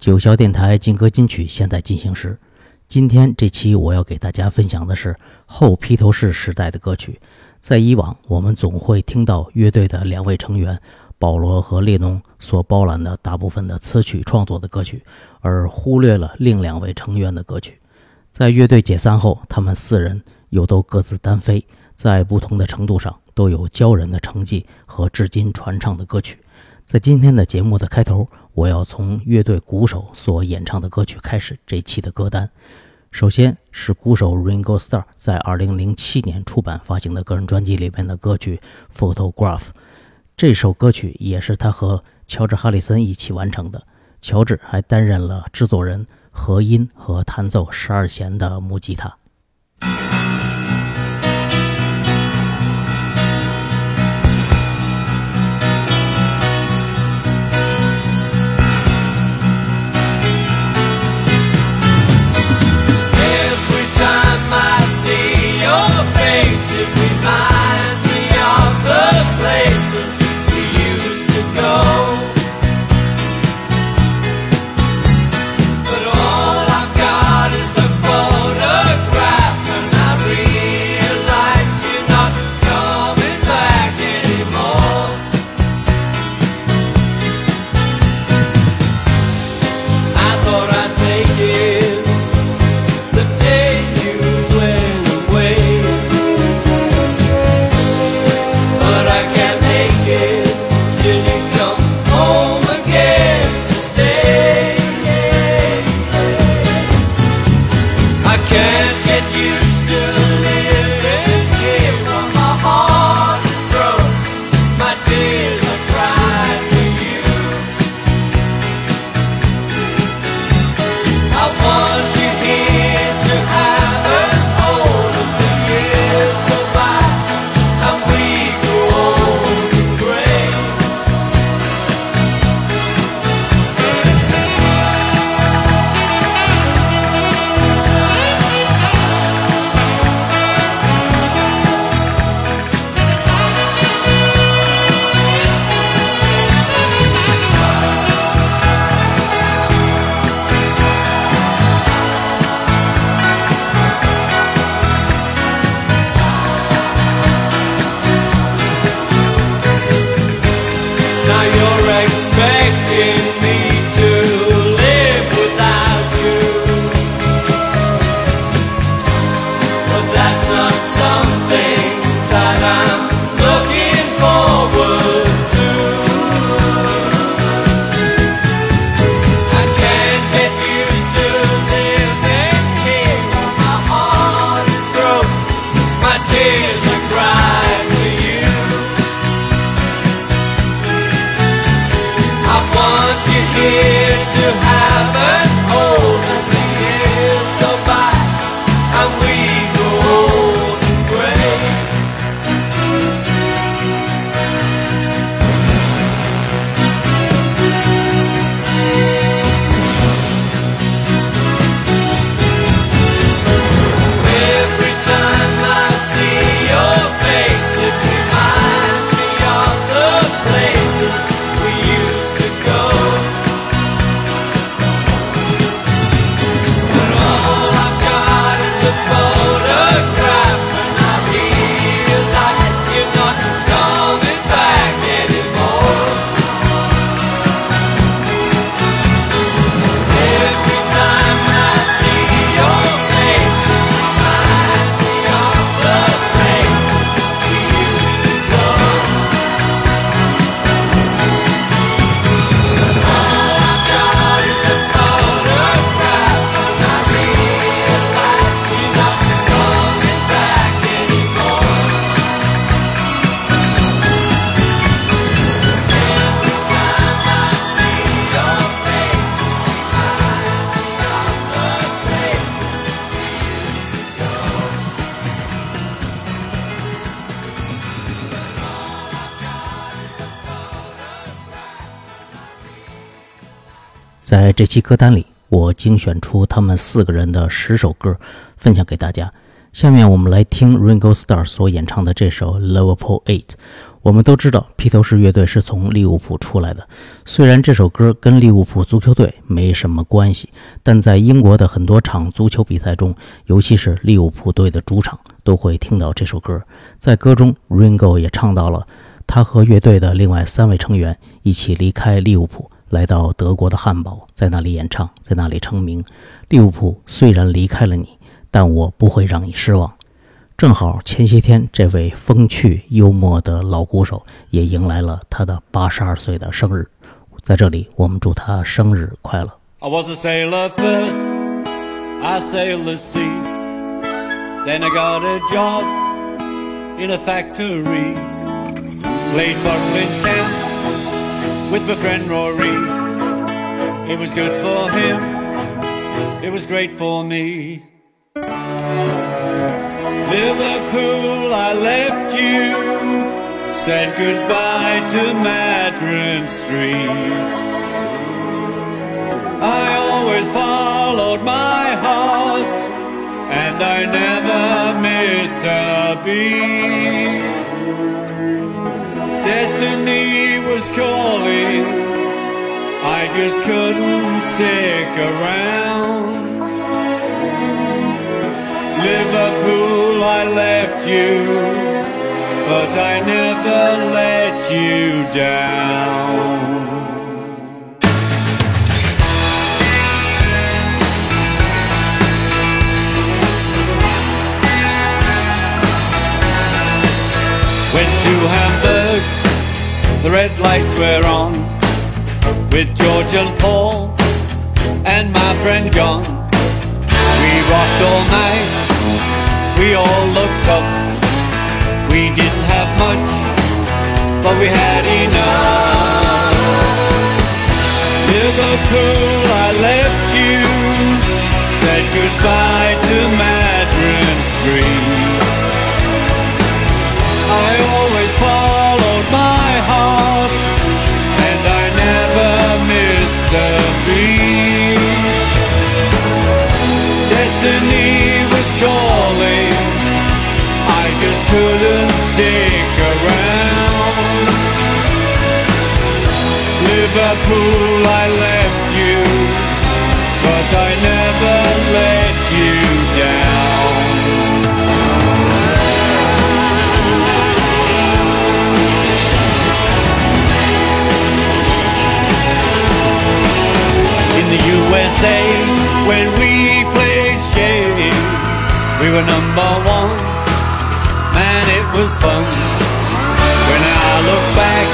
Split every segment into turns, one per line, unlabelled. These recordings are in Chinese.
九霄电台金歌金曲现在进行时，今天这期我要给大家分享的是后披头士时代的歌曲。在以往，我们总会听到乐队的两位成员保罗和列侬所包揽的大部分的词曲创作的歌曲，而忽略了另两位成员的歌曲。在乐队解散后，他们四人又都各自单飞，在不同的程度上都有骄人的成绩和至今传唱的歌曲。在今天的节目的开头，我要从乐队鼓手所演唱的歌曲开始这期的歌单。首先是鼓手 Ringo Starr 在2007年出版发行的个人专辑里边的歌曲《Photograph》。这首歌曲也是他和乔治·哈里森一起完成的。乔治还担任了制作人、和音和弹奏十二弦的木吉他。这期歌单里，我精选出他们四个人的十首歌，分享给大家。下面我们来听 Ringo Starr 所演唱的这首《Liverpool Eight》。
我们都知道披头士乐队是从利物浦出来的，虽然这首歌跟利物浦足球队没什么关系，但在英国的很多场足球比赛中，尤其是利物浦队的主场，都会听到这首歌。在歌中，Ringo 也唱到了他和乐队的另外三位成员一起离开利物浦，来到德国的汉堡，在那里演唱，在那里成名。利物浦虽然离开了你，但我不会让你失望。正好前些天，这位风趣幽默的老鼓手也迎来了他的八十二岁的生日，在这里我们祝他生日快乐。
I was a sailor first, I sailed the sea. Then I got a job in a factory. Played Butlins Camp with my friend Rory. It was good for him, it was great for me. Liverpool, I left you. Said goodbye to Madron Street. I always followed my heart, and I never missed a beat. Destiny was calling, I just couldn't stick around. Liverpool, I left you, but I never let you down. Went to Hamburg, the red lights were on, with George and Paul and my friend John. We rocked all night, we all looked tough. We didn't have much, but we had enough. Liverpool, I left you, said goodbye to Madron Street. I always calling, I just couldn't stick around. Liverpool, I left you, but I never let you down. Were number one, man, it was fun. When I look back,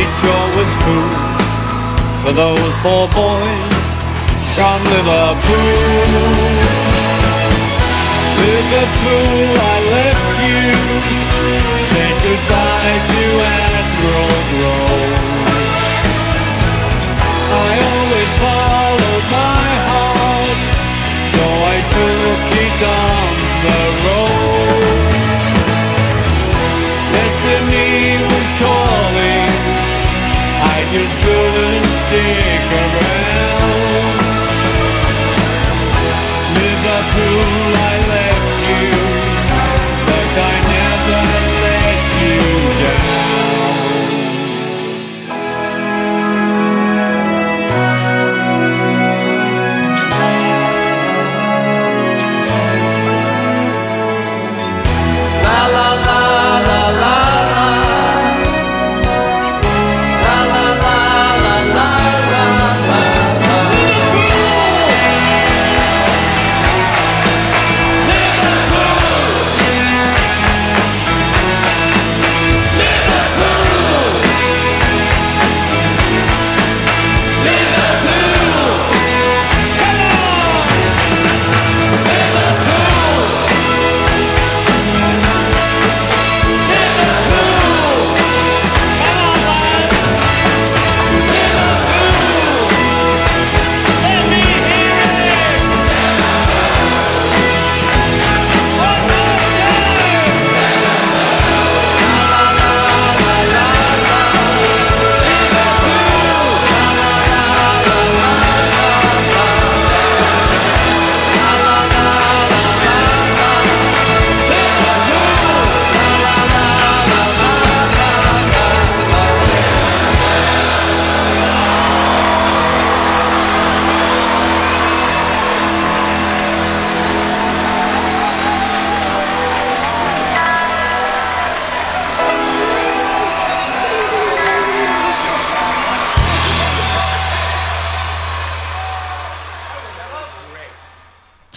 it sure was cool for those four boys from Liverpool. Liverpool, I left you,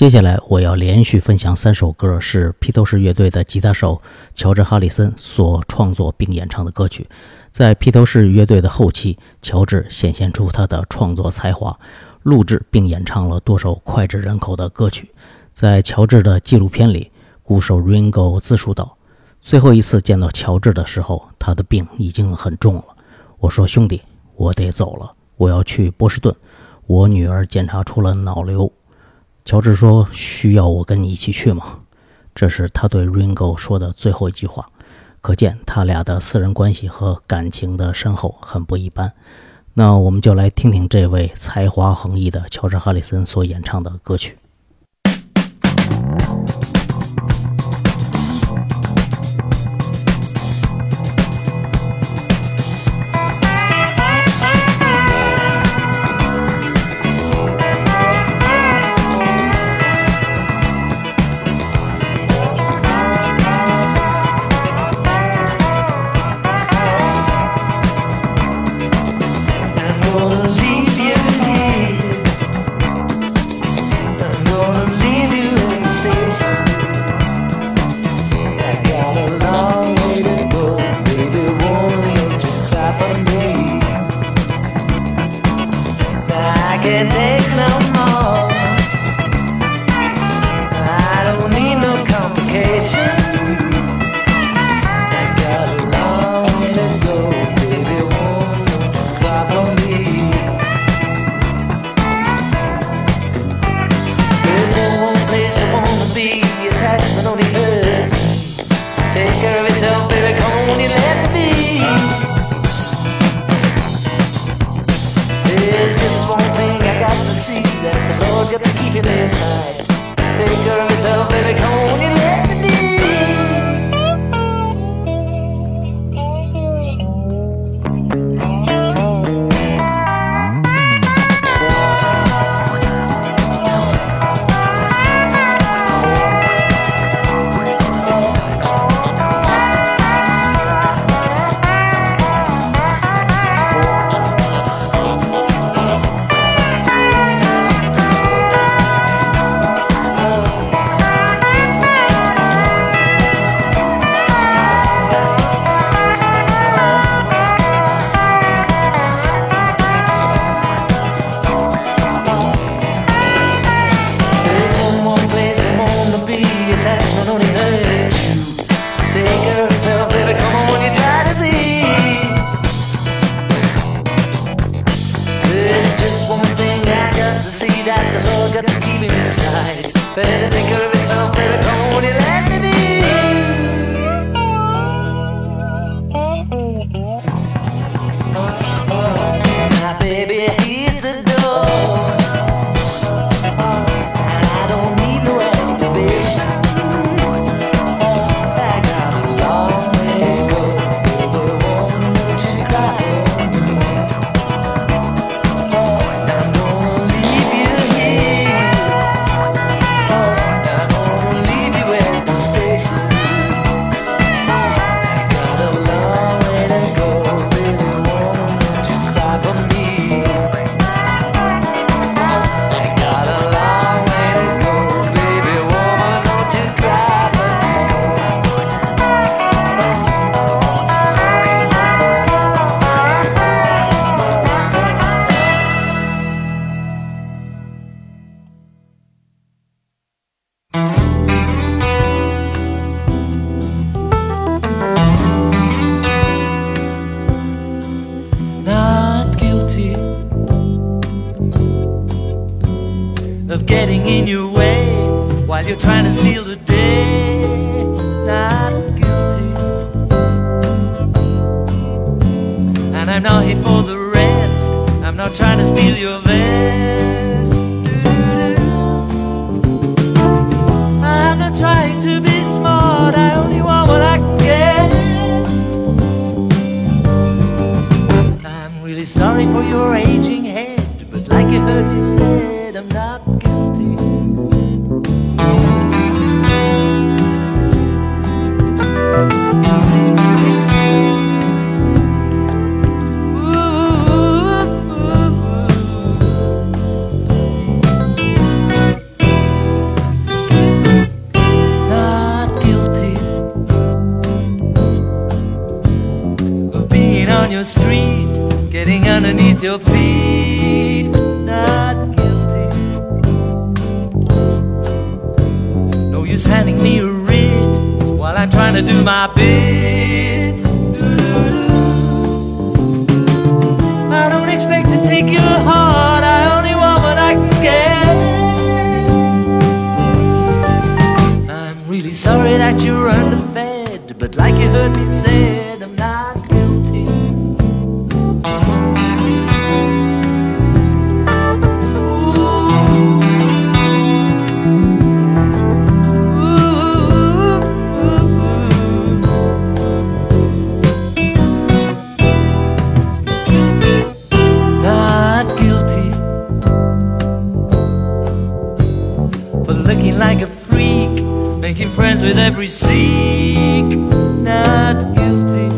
接下来我要连续分享三首歌，是披头士乐队的吉他手乔治·哈里森所创作并演唱的歌曲。在披头士乐队的后期，乔治显现出他的创作才华，录制并演唱了多首脍炙人口的歌曲。在乔治的纪录片里，鼓手 Ringo 自述道：“最后一次见到乔治的时候，他的病已经很重了。我说，兄弟，我得走了，我要去波士顿，我女儿检查出了脑瘤。”乔治说：“需要我跟你一起去吗？”这是他对 Ringo 说的最后一句话，可见他俩的私人关系和感情的深厚很不一般。那我们就来听听这位才华横溢的乔治·哈里森所演唱的歌曲。got to keep it inside. Take care of yourself, baby, come on, sorry for your aging head, but like you heard me said, I'm not. for looking like a freak, making friends with every seek. Not guilty.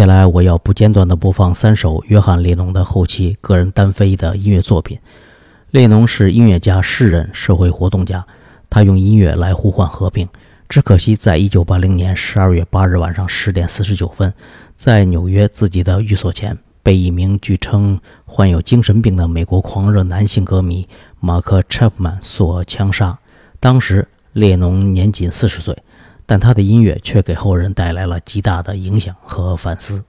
接下来我要不间断地播放三首约翰列侬的后期个人单飞的音乐作品。列侬是音乐家、诗人、社会活动家，他用音乐来呼唤和平。只可惜，在一九八零年十二月八日晚上十点四十九分，在纽约自己的寓所前，被一名据称患有精神病的美国狂热男性歌迷马克·切夫曼所枪杀。当时，列侬年仅四十岁，但他的音乐却给后人带来了极大的影响和反思。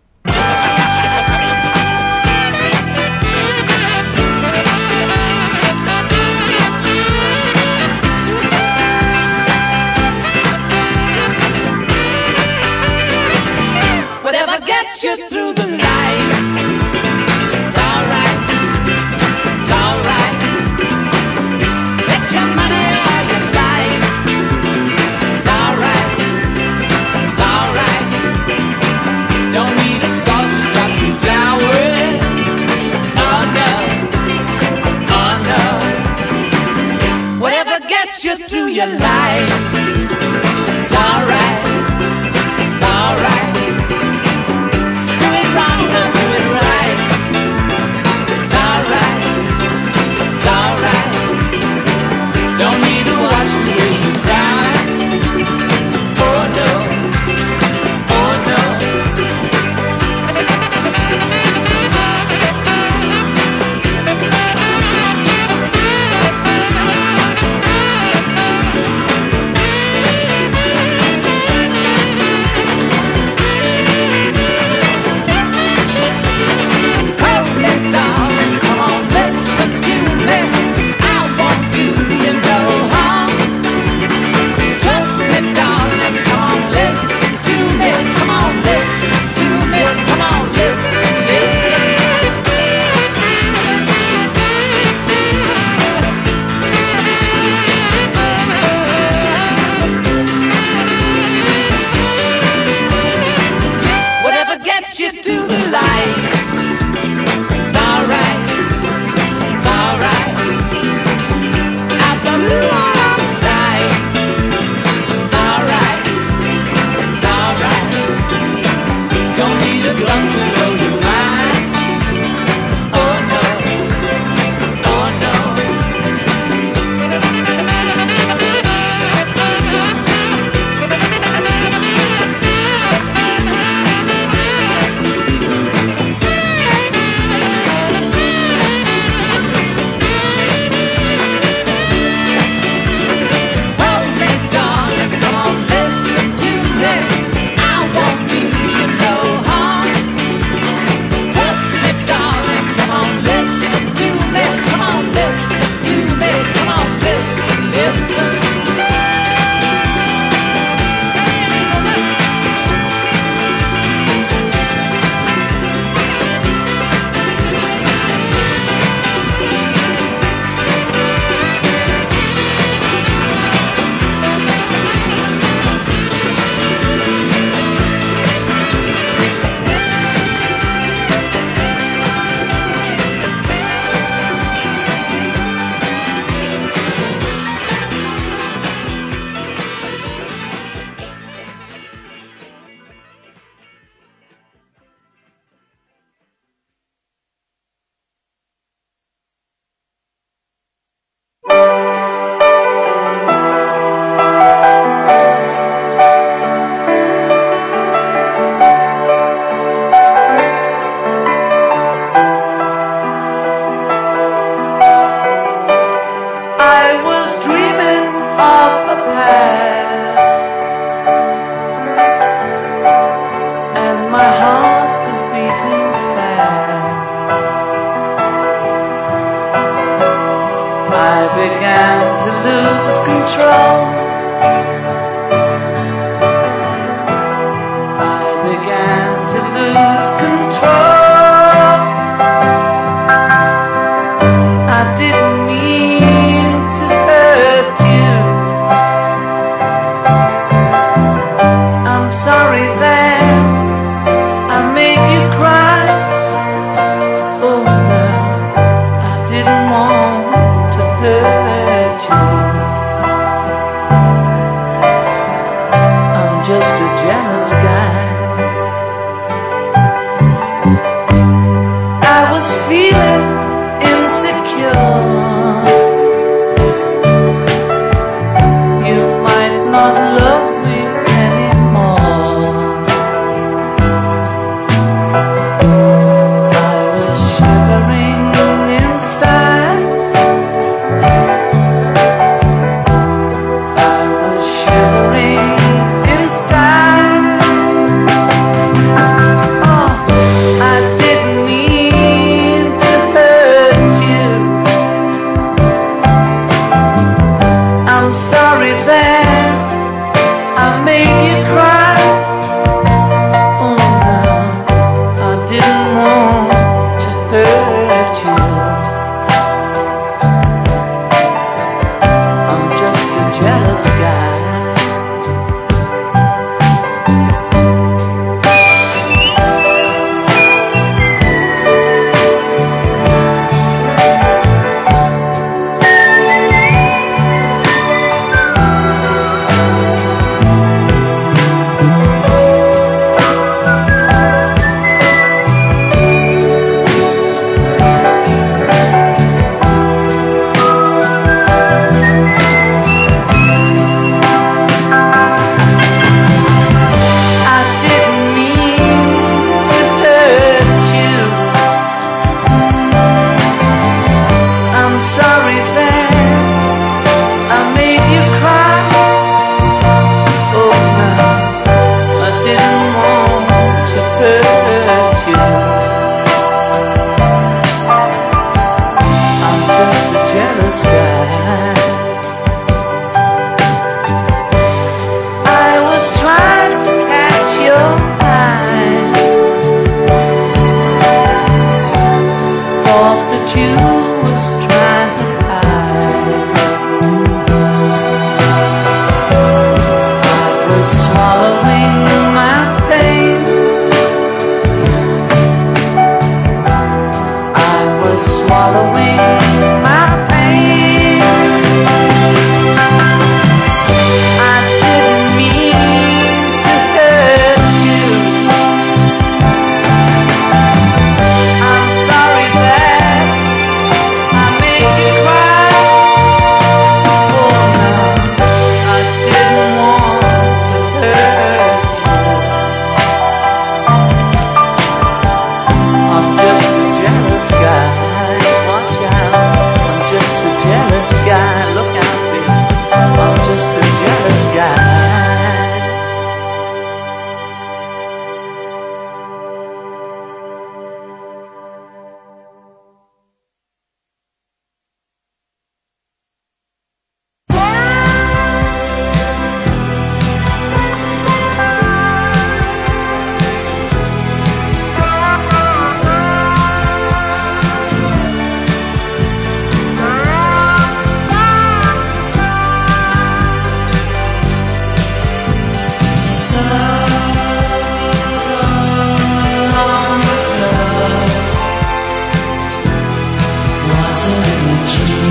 you.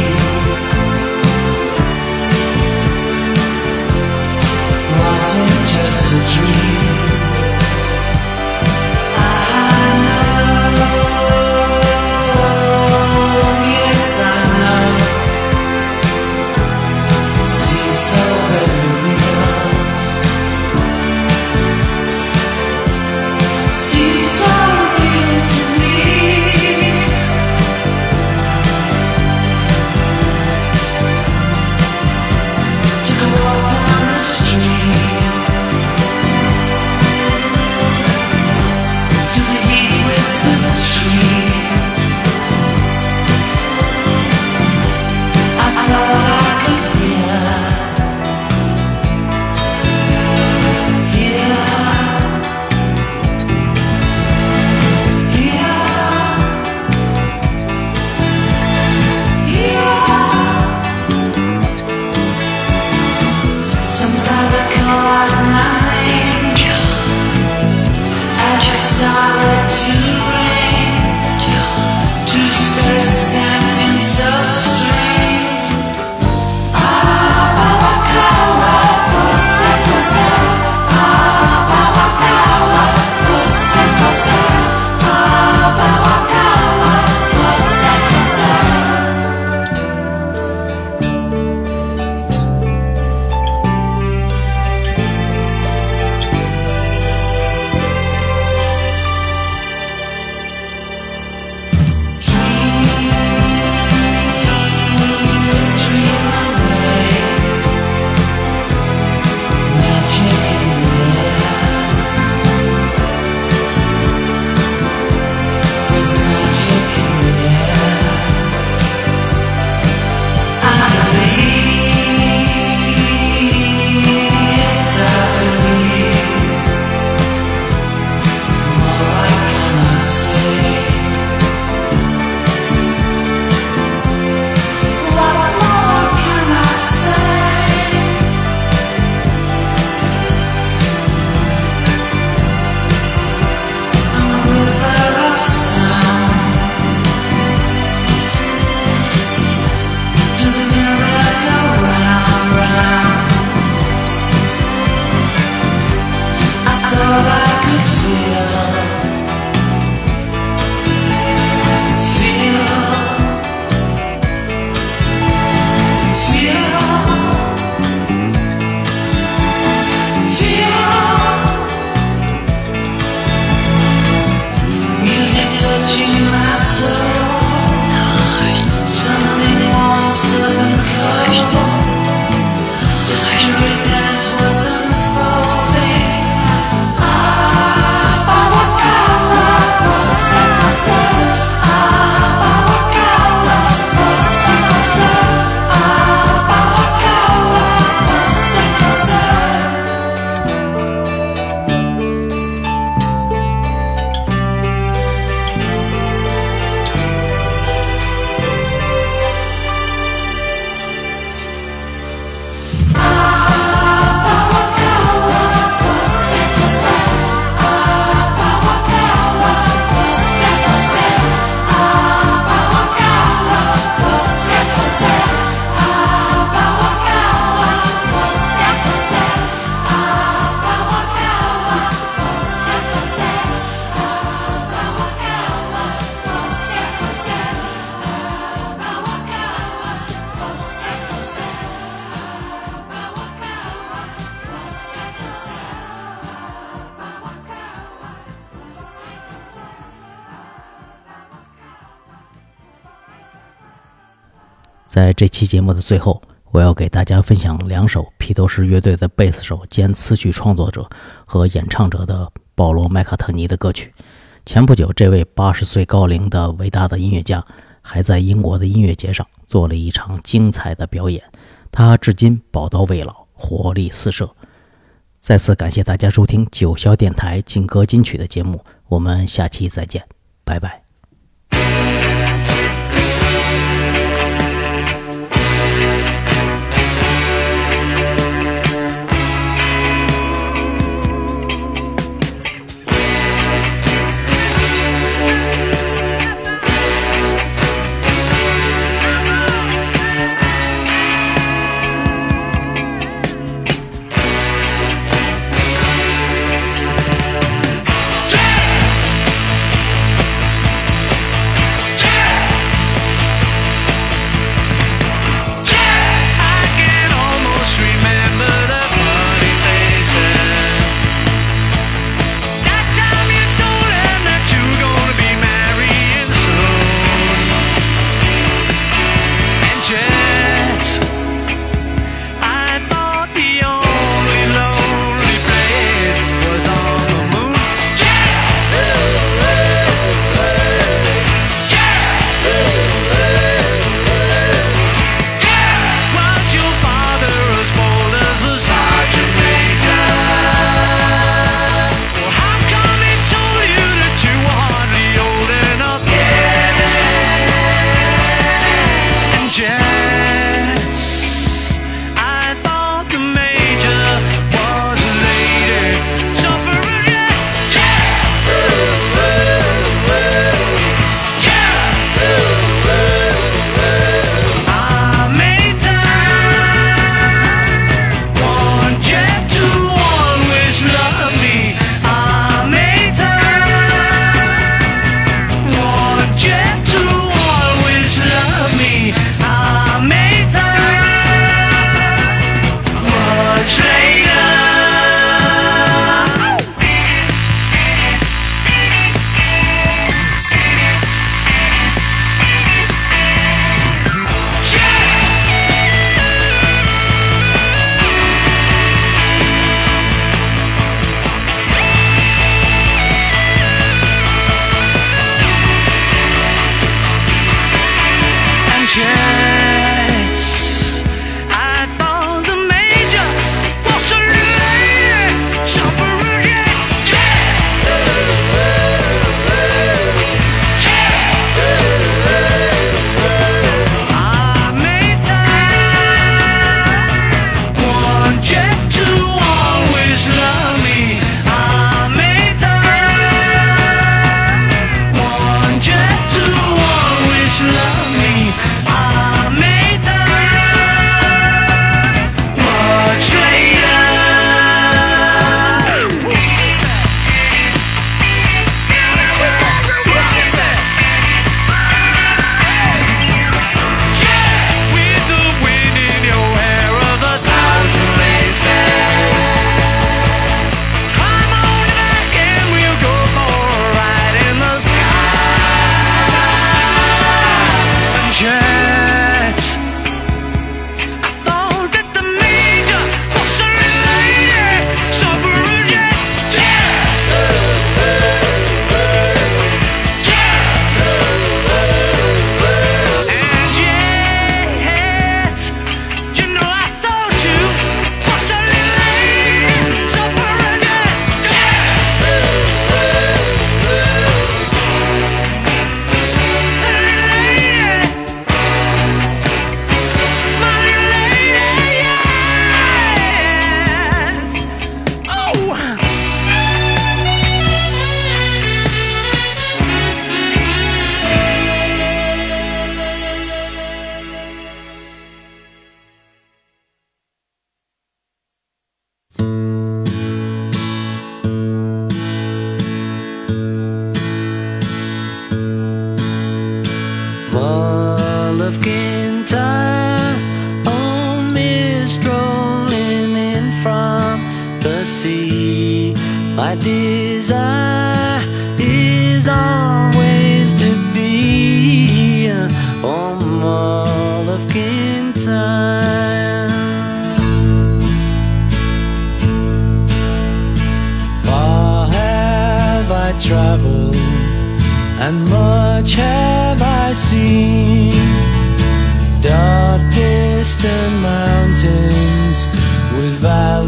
在这期节目的最后，我要给大家分享两首披头士乐队的贝斯手兼词曲创作者和演唱者的保罗·麦卡特尼的歌曲。前不久，这位八十岁高龄的伟大的音乐家还在英国的音乐节上做了一场精彩的表演，他至今宝刀未老，活力四射。再次感谢大家收听九霄电台劲歌金曲的节目，我们下期再见，拜拜。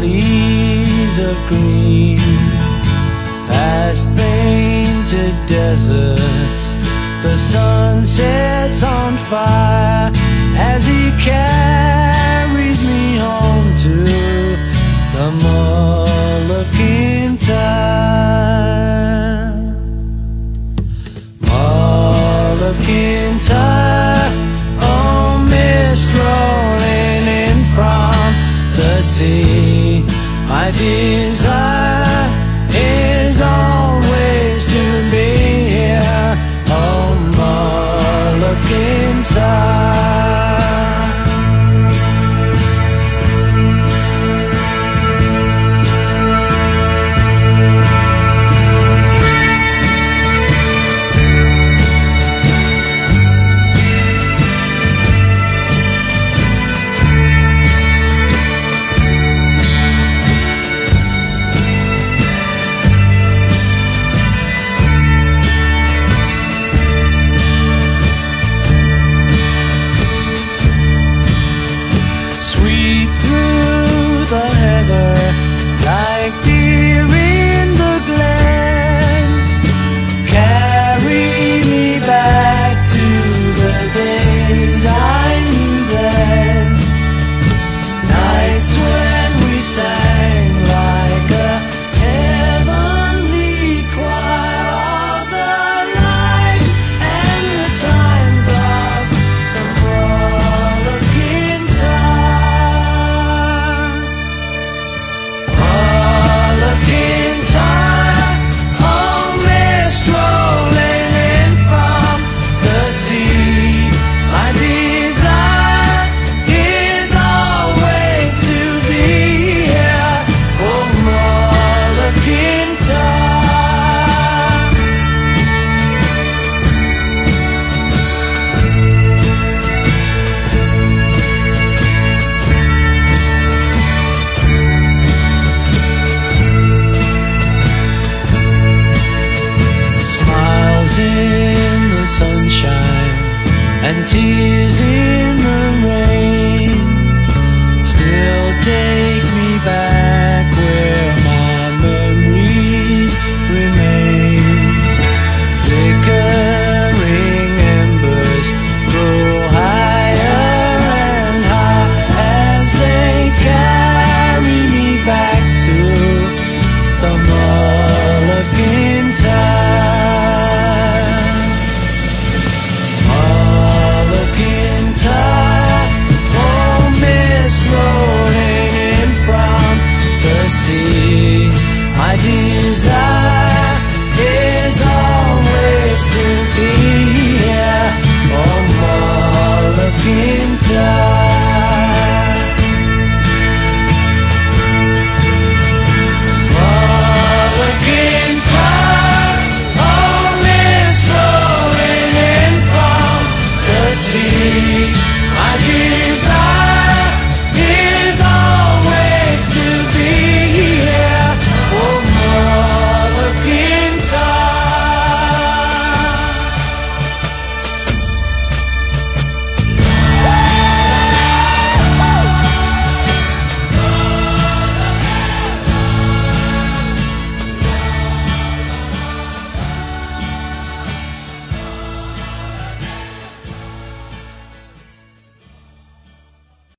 valleys of green, past painted deserts. The sun sets on fire as he casts.